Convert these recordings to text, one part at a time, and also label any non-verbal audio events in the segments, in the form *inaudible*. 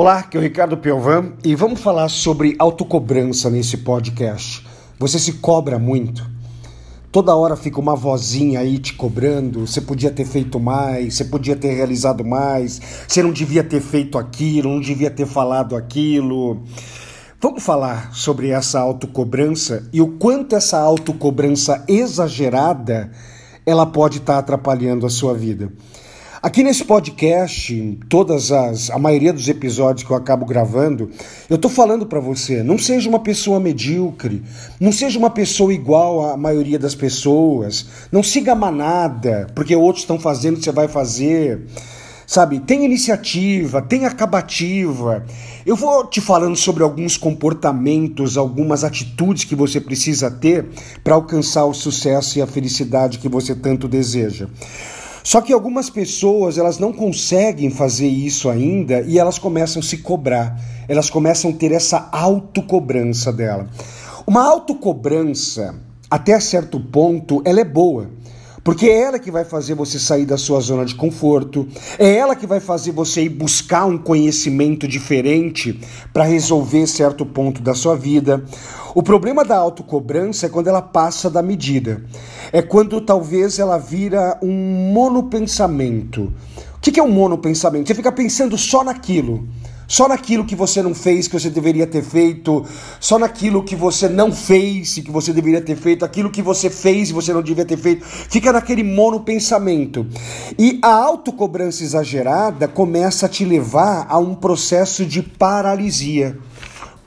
Olá, aqui é o Ricardo Piovan e vamos falar sobre autocobrança nesse podcast. Você se cobra muito? Toda hora fica uma vozinha aí te cobrando. Você podia ter feito mais, você podia ter realizado mais, você não devia ter feito aquilo, não devia ter falado aquilo. Vamos falar sobre essa autocobrança e o quanto essa autocobrança exagerada ela pode estar tá atrapalhando a sua vida. Aqui nesse podcast, todas as a maioria dos episódios que eu acabo gravando, eu tô falando para você, não seja uma pessoa medíocre, não seja uma pessoa igual à maioria das pessoas, não siga a manada, porque outros estão fazendo, você vai fazer. Sabe, tem iniciativa, tem acabativa. Eu vou te falando sobre alguns comportamentos, algumas atitudes que você precisa ter para alcançar o sucesso e a felicidade que você tanto deseja. Só que algumas pessoas elas não conseguem fazer isso ainda e elas começam a se cobrar, elas começam a ter essa autocobrança dela. Uma autocobrança, até certo ponto, ela é boa. Porque é ela que vai fazer você sair da sua zona de conforto, é ela que vai fazer você ir buscar um conhecimento diferente para resolver certo ponto da sua vida. O problema da autocobrança é quando ela passa da medida. É quando talvez ela vira um monopensamento. O que é um monopensamento? Você fica pensando só naquilo só naquilo que você não fez, que você deveria ter feito, só naquilo que você não fez e que você deveria ter feito, aquilo que você fez e você não devia ter feito, fica naquele monopensamento. E a autocobrança exagerada começa a te levar a um processo de paralisia.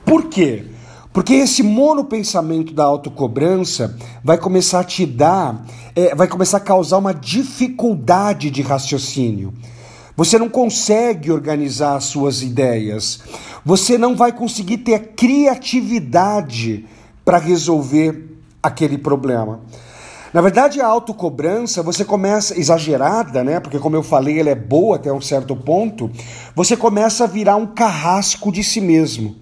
Por quê? Porque esse monopensamento da autocobrança vai começar a te dar, é, vai começar a causar uma dificuldade de raciocínio. Você não consegue organizar as suas ideias. Você não vai conseguir ter criatividade para resolver aquele problema. Na verdade, a autocobrança, você começa exagerada, né? Porque como eu falei, ela é boa até um certo ponto. Você começa a virar um carrasco de si mesmo.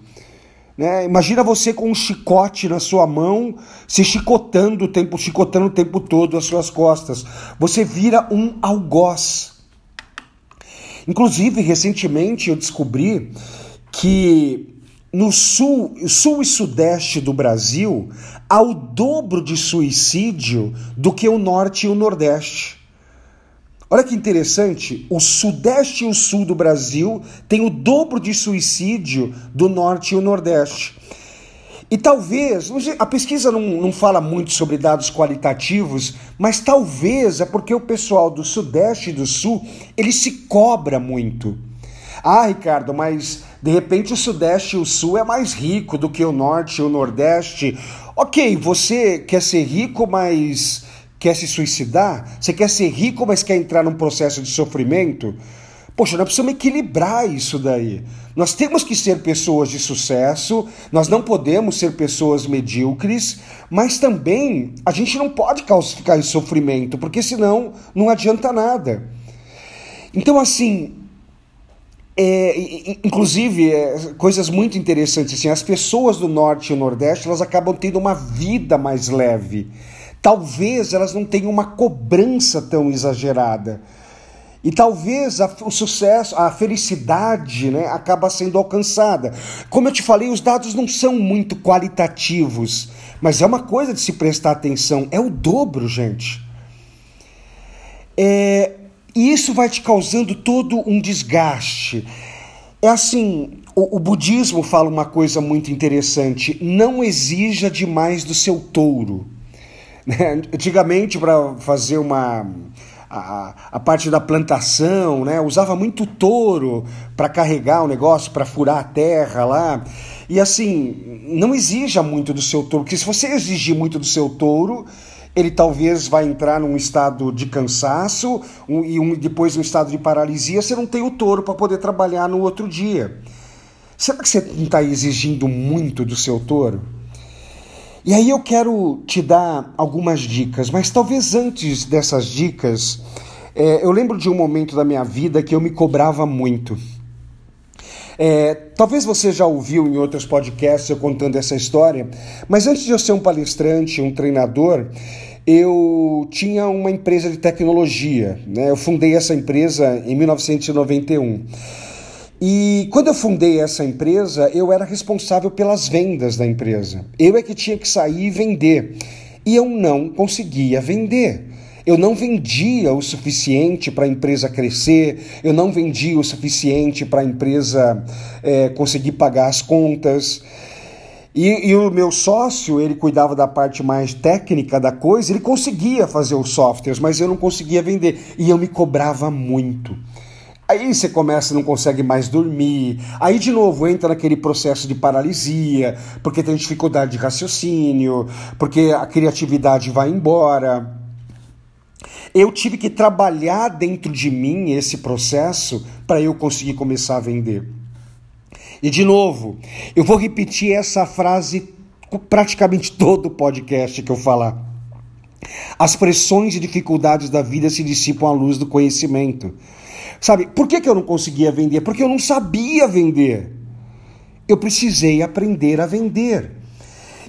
Né? Imagina você com um chicote na sua mão, se chicotando o tempo, chicotando o tempo todo as suas costas. Você vira um algoz. Inclusive, recentemente eu descobri que no sul, sul e sudeste do Brasil há o dobro de suicídio do que o norte e o nordeste. Olha que interessante, o sudeste e o sul do Brasil têm o dobro de suicídio do norte e o nordeste. E talvez, a pesquisa não, não fala muito sobre dados qualitativos, mas talvez é porque o pessoal do Sudeste e do Sul, ele se cobra muito. Ah, Ricardo, mas de repente o Sudeste e o Sul é mais rico do que o Norte e o Nordeste. Ok, você quer ser rico, mas quer se suicidar? Você quer ser rico, mas quer entrar num processo de sofrimento? Poxa, nós precisamos equilibrar isso daí. Nós temos que ser pessoas de sucesso, nós não podemos ser pessoas medíocres, mas também a gente não pode ficar em sofrimento, porque senão não adianta nada. Então, assim, é, inclusive, é, coisas muito interessantes, assim, as pessoas do Norte e Nordeste, elas acabam tendo uma vida mais leve. Talvez elas não tenham uma cobrança tão exagerada. E talvez a, o sucesso, a felicidade, né, acaba sendo alcançada. Como eu te falei, os dados não são muito qualitativos, mas é uma coisa de se prestar atenção. É o dobro, gente. É, e isso vai te causando todo um desgaste. É assim, o, o budismo fala uma coisa muito interessante: não exija demais do seu touro. *laughs* Né? Antigamente, para fazer uma a, a parte da plantação, né? Usava muito touro para carregar o negócio, para furar a terra lá. E assim, não exija muito do seu touro, porque se você exigir muito do seu touro, ele talvez vai entrar num estado de cansaço um, e um, depois um estado de paralisia, você não tem o touro para poder trabalhar no outro dia. Será que você não está exigindo muito do seu touro? E aí eu quero te dar algumas dicas, mas talvez antes dessas dicas, é, eu lembro de um momento da minha vida que eu me cobrava muito. É, talvez você já ouviu em outros podcasts eu contando essa história, mas antes de eu ser um palestrante, um treinador, eu tinha uma empresa de tecnologia. Né? Eu fundei essa empresa em 1991. E quando eu fundei essa empresa, eu era responsável pelas vendas da empresa. Eu é que tinha que sair e vender. E eu não conseguia vender. Eu não vendia o suficiente para a empresa crescer, eu não vendia o suficiente para a empresa é, conseguir pagar as contas. E, e, o meu sócio, ele cuidava da parte mais técnica da coisa, ele conseguia fazer os softwares, mas eu não conseguia vender. E eu me cobrava muito. Aí você começa, não consegue mais dormir. Aí de novo entra naquele processo de paralisia, porque tem dificuldade de raciocínio, porque a criatividade vai embora. Eu tive que trabalhar dentro de mim esse processo para eu conseguir começar a vender. E de novo, eu vou repetir essa frase praticamente *laughs* todo o podcast que eu falar. As pressões e dificuldades da vida se dissipam à luz do conhecimento. Sabe, por que, que eu não conseguia vender? Porque eu não sabia vender. Eu precisei aprender a vender.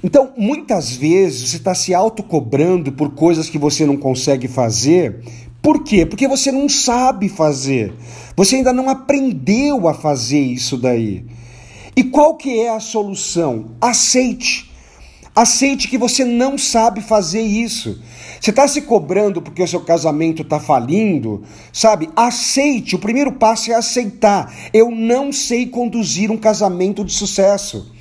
Então, muitas vezes você está se autocobrando por coisas que você não consegue fazer. Por quê? Porque você não sabe fazer. Você ainda não aprendeu a fazer isso daí. E qual que é a solução? Aceite. Aceite que você não sabe fazer isso. Você está se cobrando porque o seu casamento está falindo, sabe? Aceite. O primeiro passo é aceitar. Eu não sei conduzir um casamento de sucesso.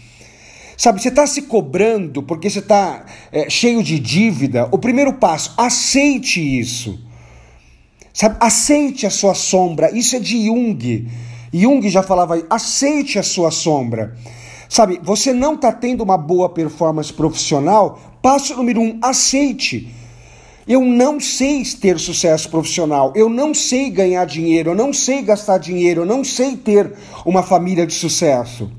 Sabe, você está se cobrando porque você está é, cheio de dívida. O primeiro passo, aceite isso. Sabe, aceite a sua sombra. Isso é de Jung. Jung já falava, aceite a sua sombra. Sabe, você não está tendo uma boa performance profissional? Passo número um, aceite. Eu não sei ter sucesso profissional, eu não sei ganhar dinheiro, eu não sei gastar dinheiro, eu não sei ter uma família de sucesso.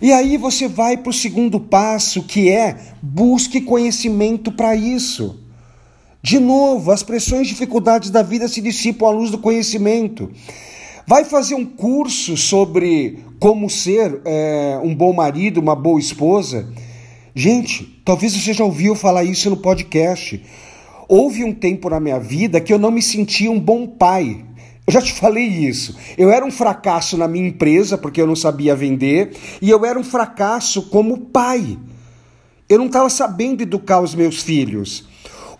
E aí você vai para o segundo passo, que é busque conhecimento para isso. De novo, as pressões e dificuldades da vida se dissipam à luz do conhecimento. Vai fazer um curso sobre como ser é, um bom marido, uma boa esposa. Gente, talvez você já ouviu falar isso no podcast. Houve um tempo na minha vida que eu não me sentia um bom pai. Eu já te *laughs* falei isso. Eu era um fracasso na minha empresa porque eu não sabia vender e eu era um fracasso como pai. Eu não estava sabendo educar os meus filhos.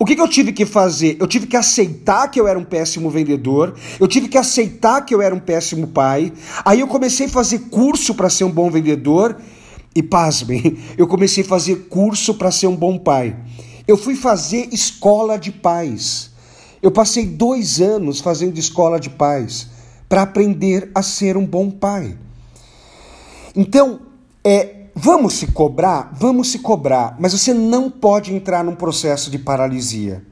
O que, que, eu tive que fazer? Eu tive que aceitar que eu era um péssimo vendedor, eu tive que aceitar que eu era um péssimo pai. Aí eu comecei a fazer curso para ser um bom vendedor e, pasmem, *laughs* eu comecei a fazer curso para ser um bom pai. Eu fui fazer escola de pais. Eu passei dois anos fazendo escola de pais para aprender a ser um bom pai. Então, é, vamos se cobrar? Vamos se cobrar, mas você não pode entrar num processo de paralisia.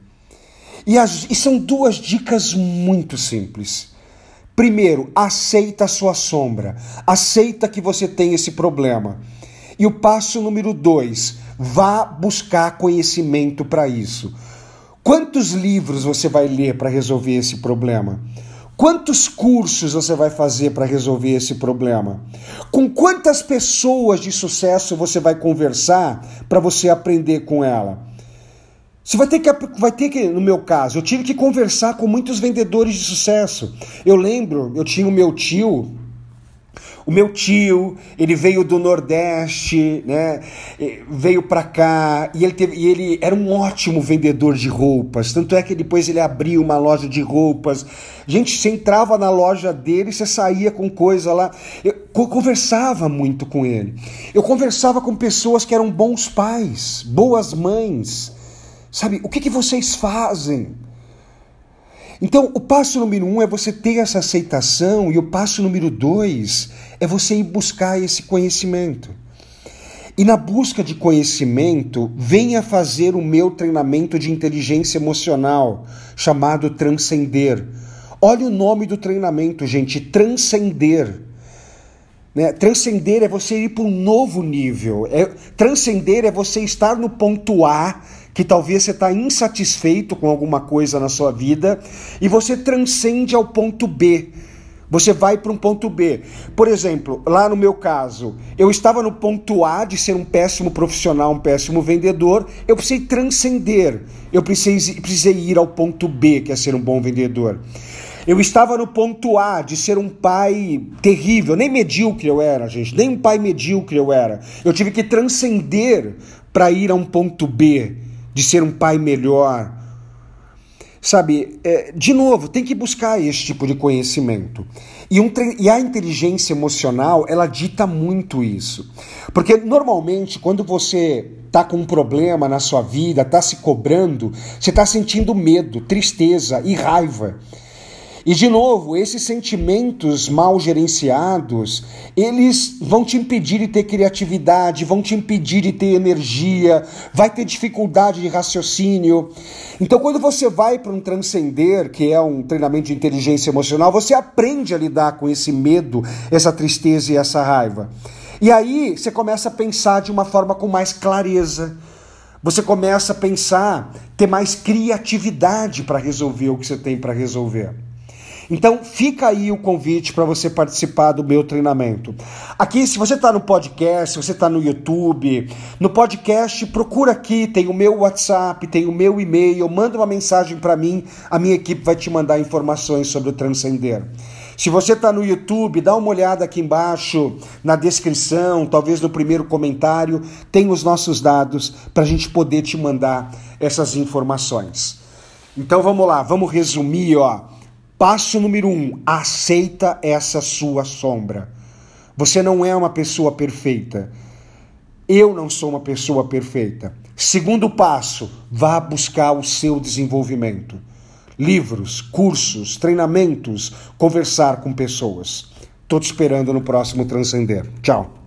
E, as, e são duas dicas muito simples. Primeiro, aceita a sua sombra, aceita que você tem esse problema. E o passo número dois, vá buscar conhecimento para isso. Quantos livros você vai ler para resolver esse problema? Quantos cursos você vai fazer para resolver esse problema? Com quantas pessoas de sucesso você vai conversar para você aprender com ela? Você vai ter que, vai ter que, no meu caso, eu tive que conversar com muitos vendedores de sucesso. Eu lembro, eu tinha o meu tio, o meu tio, ele veio do Nordeste, né? Veio para cá e ele, teve, e ele era um ótimo vendedor de roupas. Tanto é que depois ele abriu uma loja de roupas. Gente, você entrava na loja dele, você saía com coisa lá. Eu conversava muito com ele. Eu conversava com pessoas que eram bons pais, boas mães. Sabe, o que, que vocês fazem? Então, o passo número um é você ter essa aceitação, e o passo número dois é você ir buscar esse conhecimento. E na busca de conhecimento, venha fazer o meu treinamento de inteligência emocional, chamado Transcender. Olha o nome do treinamento, gente: Transcender. Né? Transcender é você ir para um novo nível. É, transcender é você estar no ponto A que talvez você está insatisfeito com alguma coisa na sua vida e você transcende ao ponto B. Você vai para um ponto B. Por exemplo, lá no meu caso, eu estava no ponto A de ser um péssimo profissional, um péssimo vendedor. Eu precisei transcender. Eu precisei, precisei ir ao ponto B, que é ser um bom vendedor. Eu estava no ponto A de ser um pai terrível, nem medíocre eu era, gente, nem um pai medíocre eu era. Eu tive que transcender para ir a um ponto B, de ser um pai melhor. Sabe, é, de novo, tem que buscar esse tipo de conhecimento. E, um, e a inteligência emocional, ela dita muito isso. Porque normalmente, quando você está com um problema na sua vida, está se cobrando, você está sentindo medo, tristeza e raiva. E de novo, esses sentimentos mal gerenciados, eles vão te impedir de ter criatividade, vão te impedir de ter energia, vai ter dificuldade de raciocínio. Então, quando você vai para um transcender, que é um treinamento de inteligência emocional, você aprende a lidar com esse medo, essa tristeza e essa raiva. E aí você começa a pensar de uma forma com mais clareza. Você começa a pensar, ter mais criatividade para resolver o que você tem para resolver. Então fica aí o convite para você participar do meu treinamento. Aqui, se você está no podcast, se você está no YouTube, no podcast, procura aqui, tem o meu WhatsApp, tem o meu e-mail, manda uma mensagem para mim, a minha equipe vai te mandar informações sobre o Transcender. Se você está no YouTube, dá uma olhada aqui embaixo na descrição, talvez no primeiro comentário, tem os nossos dados para a gente poder te mandar essas informações. Então vamos lá, vamos resumir, ó. Passo número um: aceita essa sua sombra. Você não é uma pessoa perfeita. Eu não sou uma pessoa perfeita. Segundo passo: vá buscar o seu desenvolvimento. Livros, cursos, treinamentos, conversar com pessoas. Estou te esperando no próximo Transcender. Tchau.